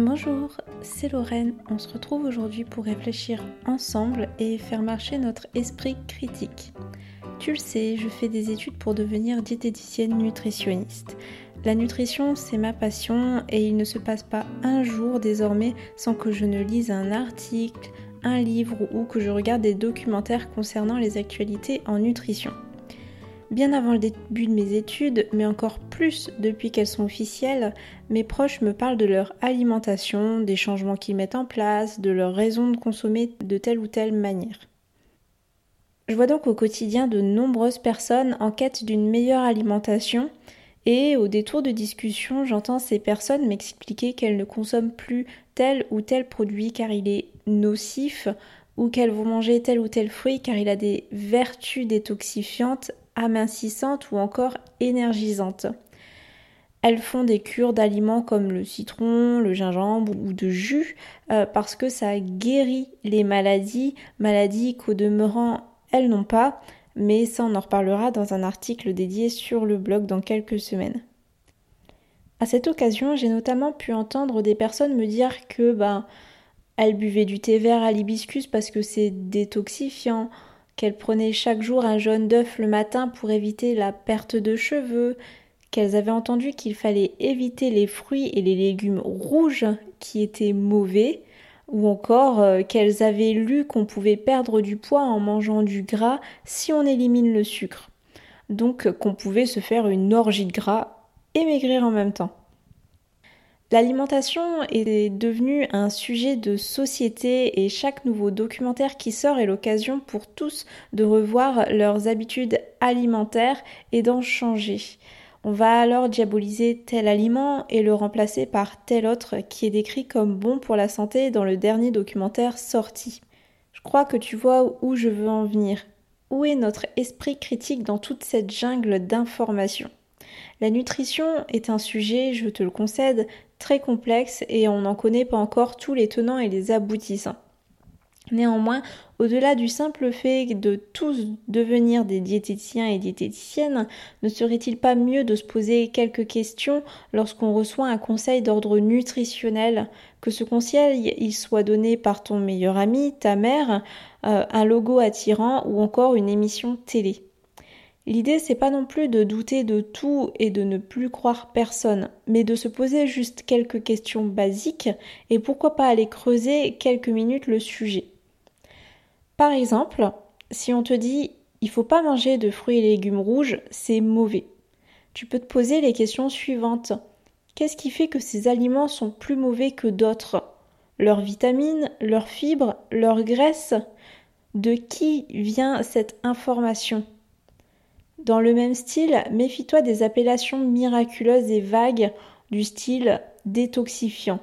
Bonjour, c'est Lorraine. On se retrouve aujourd'hui pour réfléchir ensemble et faire marcher notre esprit critique. Tu le sais, je fais des études pour devenir diététicienne nutritionniste. La nutrition, c'est ma passion et il ne se passe pas un jour désormais sans que je ne lise un article, un livre ou que je regarde des documentaires concernant les actualités en nutrition. Bien avant le début de mes études, mais encore plus depuis qu'elles sont officielles, mes proches me parlent de leur alimentation, des changements qu'ils mettent en place, de leur raison de consommer de telle ou telle manière. Je vois donc au quotidien de nombreuses personnes en quête d'une meilleure alimentation et au détour de discussion, j'entends ces personnes m'expliquer qu'elles ne consomment plus tel ou tel produit car il est nocif ou qu'elles vont manger tel ou tel fruit car il a des vertus détoxifiantes amincissantes ou encore énergisantes. Elles font des cures d'aliments comme le citron, le gingembre ou de jus euh, parce que ça guérit les maladies, maladies qu'au demeurant elles n'ont pas, mais ça on en reparlera dans un article dédié sur le blog dans quelques semaines. À cette occasion, j'ai notamment pu entendre des personnes me dire que ben elles buvaient du thé vert à l'hibiscus parce que c'est détoxifiant, qu'elles prenaient chaque jour un jaune d'œuf le matin pour éviter la perte de cheveux, qu'elles avaient entendu qu'il fallait éviter les fruits et les légumes rouges qui étaient mauvais, ou encore euh, qu'elles avaient lu qu'on pouvait perdre du poids en mangeant du gras si on élimine le sucre. Donc qu'on pouvait se faire une orgie de gras et maigrir en même temps. L'alimentation est devenue un sujet de société et chaque nouveau documentaire qui sort est l'occasion pour tous de revoir leurs habitudes alimentaires et d'en changer. On va alors diaboliser tel aliment et le remplacer par tel autre qui est décrit comme bon pour la santé dans le dernier documentaire sorti. Je crois que tu vois où je veux en venir. Où est notre esprit critique dans toute cette jungle d'informations? La nutrition est un sujet, je te le concède, très complexe et on n'en connaît pas encore tous les tenants et les aboutissants. Néanmoins, au-delà du simple fait de tous devenir des diététiciens et diététiciennes, ne serait-il pas mieux de se poser quelques questions lorsqu'on reçoit un conseil d'ordre nutritionnel, que ce conseil il soit donné par ton meilleur ami, ta mère, euh, un logo attirant ou encore une émission télé? L'idée, c'est pas non plus de douter de tout et de ne plus croire personne, mais de se poser juste quelques questions basiques et pourquoi pas aller creuser quelques minutes le sujet. Par exemple, si on te dit il faut pas manger de fruits et légumes rouges, c'est mauvais. Tu peux te poser les questions suivantes. Qu'est-ce qui fait que ces aliments sont plus mauvais que d'autres? Leurs vitamines, leurs fibres, leurs graisses? De qui vient cette information? Dans le même style, méfie-toi des appellations miraculeuses et vagues du style détoxifiant.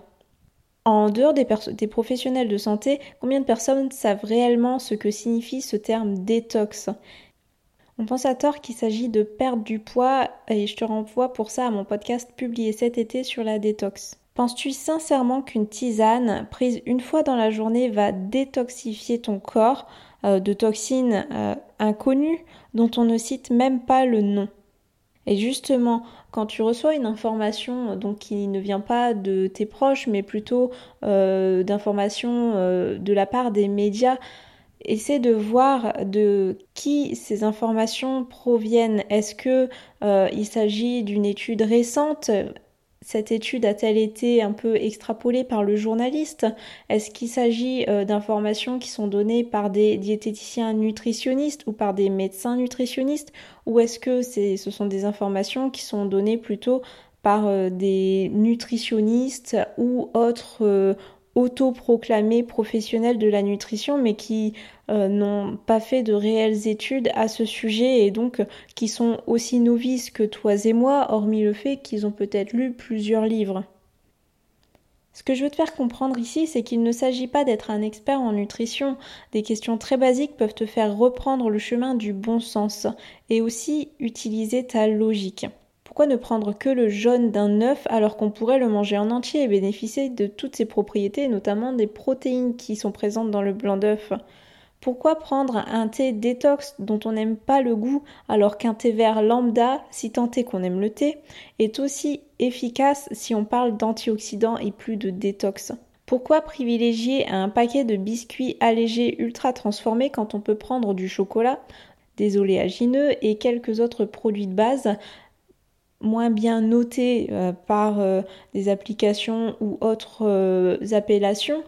En dehors des, professionnels de santé, combien de personnes savent réellement ce que signifie ce terme détox? On pense à tort qu'il s'agit de perdre du poids et je te renvoie pour ça à mon podcast publié cet été sur la détox. Penses-tu sincèrement qu'une tisane prise une fois dans la journée va détoxifier ton corps euh, de toxines euh, inconnues dont on ne cite même pas le nom? Et justement, quand tu reçois une information donc qui ne vient pas de tes proches, mais plutôt euh, d'informations de la part des médias, essaie de voir de qui ces informations proviennent. Est-ce que il s'agit d'une étude récente cette étude a-t-elle été un peu extrapolée par le journaliste? Est-ce qu'il s'agit euh, d'informations qui sont données par des diététiciens nutritionnistes ou par des médecins nutritionnistes? Ou est-ce que ce sont des informations qui sont données plutôt par euh, des nutritionnistes ou autres euh, autoproclamés professionnels de la nutrition, mais qui euh, n'ont pas fait de réelles études à ce sujet et donc qui sont aussi novices que toi et moi, hormis le fait qu'ils ont peut-être lu plusieurs livres. Ce que je veux te faire comprendre ici, c'est qu'il ne s'agit pas d'être un expert en nutrition. Des questions très basiques peuvent te faire reprendre le chemin du bon sens et aussi utiliser ta logique. Pourquoi ne prendre que le jaune d'un œuf alors qu'on pourrait le manger en entier et bénéficier de toutes ses propriétés, notamment des protéines qui sont présentes dans le blanc d'œuf? Pourquoi prendre un thé détox dont on n'aime pas le goût alors qu'un thé vert lambda, si tant est qu'on aime le thé, est aussi efficace si on parle d'antioxydants et plus de détox? Pourquoi privilégier un paquet de biscuits allégés ultra transformés quand on peut prendre du chocolat, des oléagineux et quelques autres produits de base moins bien notés euh, par euh, des applications ou autres euh, appellations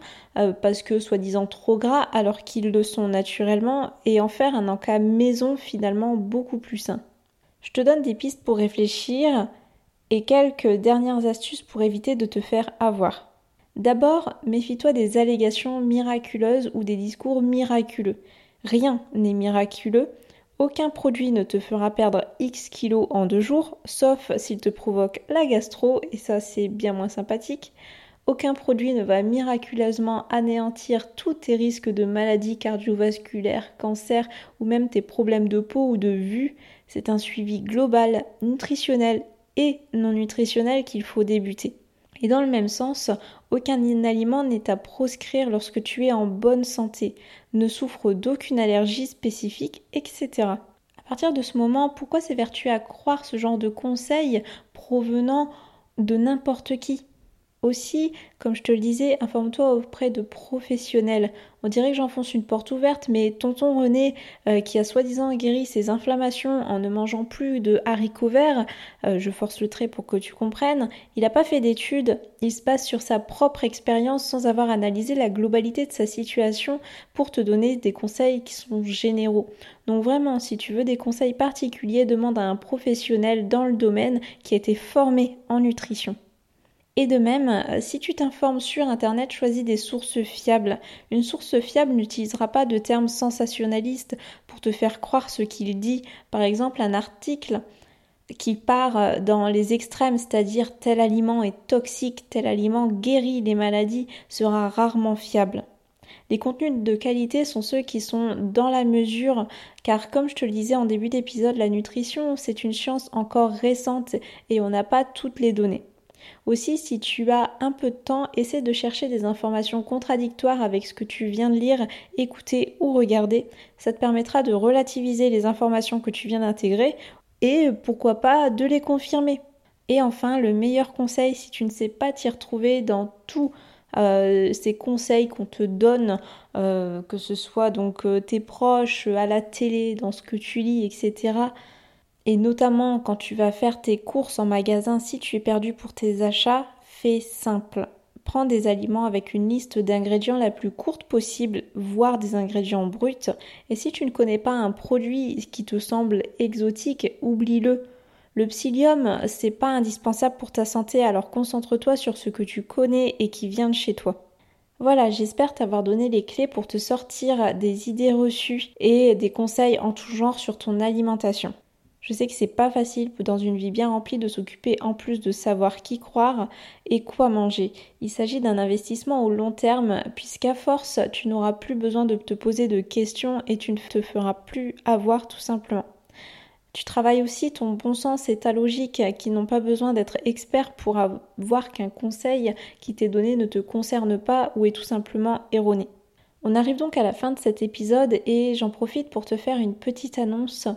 parce que soi-disant trop gras alors qu'ils le sont naturellement et en faire un encas maison finalement beaucoup plus sain. Je te donne des pistes pour réfléchir et quelques dernières astuces pour éviter de te faire avoir. D'abord, méfie-toi des allégations miraculeuses ou des discours miraculeux. Rien n'est miraculeux, aucun produit ne te fera perdre X kilos en deux jours, sauf s'il te provoque la gastro, et ça c'est bien moins sympathique. Aucun produit ne va miraculeusement anéantir tous tes risques de maladies cardiovasculaires, cancer ou même tes problèmes de peau ou de vue. C'est un suivi global, nutritionnel et non nutritionnel qu'il faut débuter. Et dans le même sens, aucun aliment n'est à proscrire lorsque tu es en bonne santé, ne souffre d'aucune allergie spécifique, etc. À partir de ce moment, pourquoi s'évertuer à croire ce genre de conseils provenant de n'importe qui? Aussi, comme je te le disais, informe-toi auprès de professionnels. On dirait que j'enfonce une porte ouverte, mais tonton René, euh, qui a soi-disant guéri ses inflammations en ne mangeant plus de haricots verts, euh, je force le trait pour que tu comprennes, il n'a pas fait d'études, il se base sur sa propre expérience sans avoir analysé la globalité de sa situation pour te donner des conseils qui sont généraux. Donc vraiment, si tu veux des conseils particuliers, demande à un professionnel dans le domaine qui a été formé en nutrition. Et de même, euh, si tu t'informes sur Internet, choisis des sources fiables. Une source fiable n'utilisera pas de termes sensationnalistes pour te faire croire ce qu'il dit. Par exemple, un article qui part euh, dans les extrêmes, c'est-à-dire tel aliment est toxique, tel aliment guérit les maladies, sera rarement fiable. Les contenus de qualité sont ceux qui sont dans la mesure, car comme je te le disais en début d'épisode, la nutrition, c'est une science encore récente et on n'a pas toutes les données. Aussi, si tu as un peu de temps, essaie de chercher des informations contradictoires avec ce que tu viens de lire, écouter ou regarder. Ça te permettra de relativiser les informations que tu viens d'intégrer et pourquoi pas de les confirmer. Et enfin, le meilleur conseil, si tu ne sais pas t'y retrouver dans tous euh, ces conseils qu'on te donne, euh, que ce soit donc euh, tes proches, à la télé, dans ce que tu lis, etc., et notamment quand tu vas faire tes courses en magasin, si tu es perdu pour tes achats, fais simple. Prends des aliments avec une liste d'ingrédients la plus courte possible, voire des ingrédients bruts. Et si tu ne connais pas un produit qui te semble exotique, oublie-le. Le psyllium, c'est pas indispensable pour ta santé, alors concentre-toi sur ce que tu connais et qui vient de chez toi. Voilà, j'espère t'avoir donné les clés pour te sortir des idées reçues et des conseils en tout genre sur ton alimentation. Je sais que c'est pas facile dans une vie bien remplie de s'occuper en plus de savoir qui croire et quoi manger. Il s'agit d'un investissement au long terme puisqu'à force tu n'auras plus besoin de te poser de questions et tu ne te feras plus avoir tout simplement. Tu travailles aussi ton bon sens et ta logique qui n'ont pas besoin d'être experts pour voir qu'un conseil qui t'est donné ne te concerne pas ou est tout simplement erroné. On arrive donc à la fin de cet épisode et j'en profite pour te faire une petite annonce.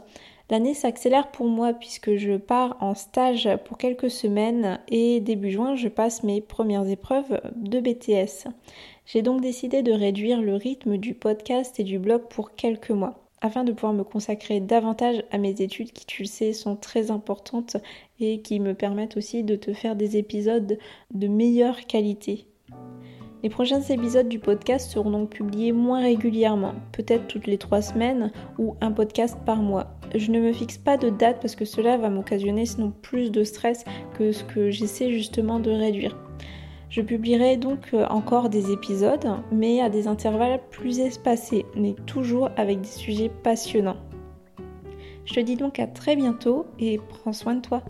L'année s'accélère pour moi puisque je pars en stage pour quelques semaines et début juin je passe mes premières épreuves de BTS. J'ai donc décidé de réduire le rythme du podcast et du blog pour quelques mois afin de pouvoir me consacrer davantage à mes études qui tu le sais sont très importantes et qui me permettent aussi de te faire des épisodes de meilleure qualité. Les prochains épisodes du podcast seront donc publiés moins régulièrement, peut-être toutes les trois semaines ou un podcast par mois. Je ne me fixe pas de date parce que cela va m'occasionner sinon plus de stress que ce que j'essaie justement de réduire. Je publierai donc euh, encore des épisodes, mais à des intervalles plus espacés, mais toujours avec des sujets passionnants. Je te dis donc à très bientôt et prends soin de toi.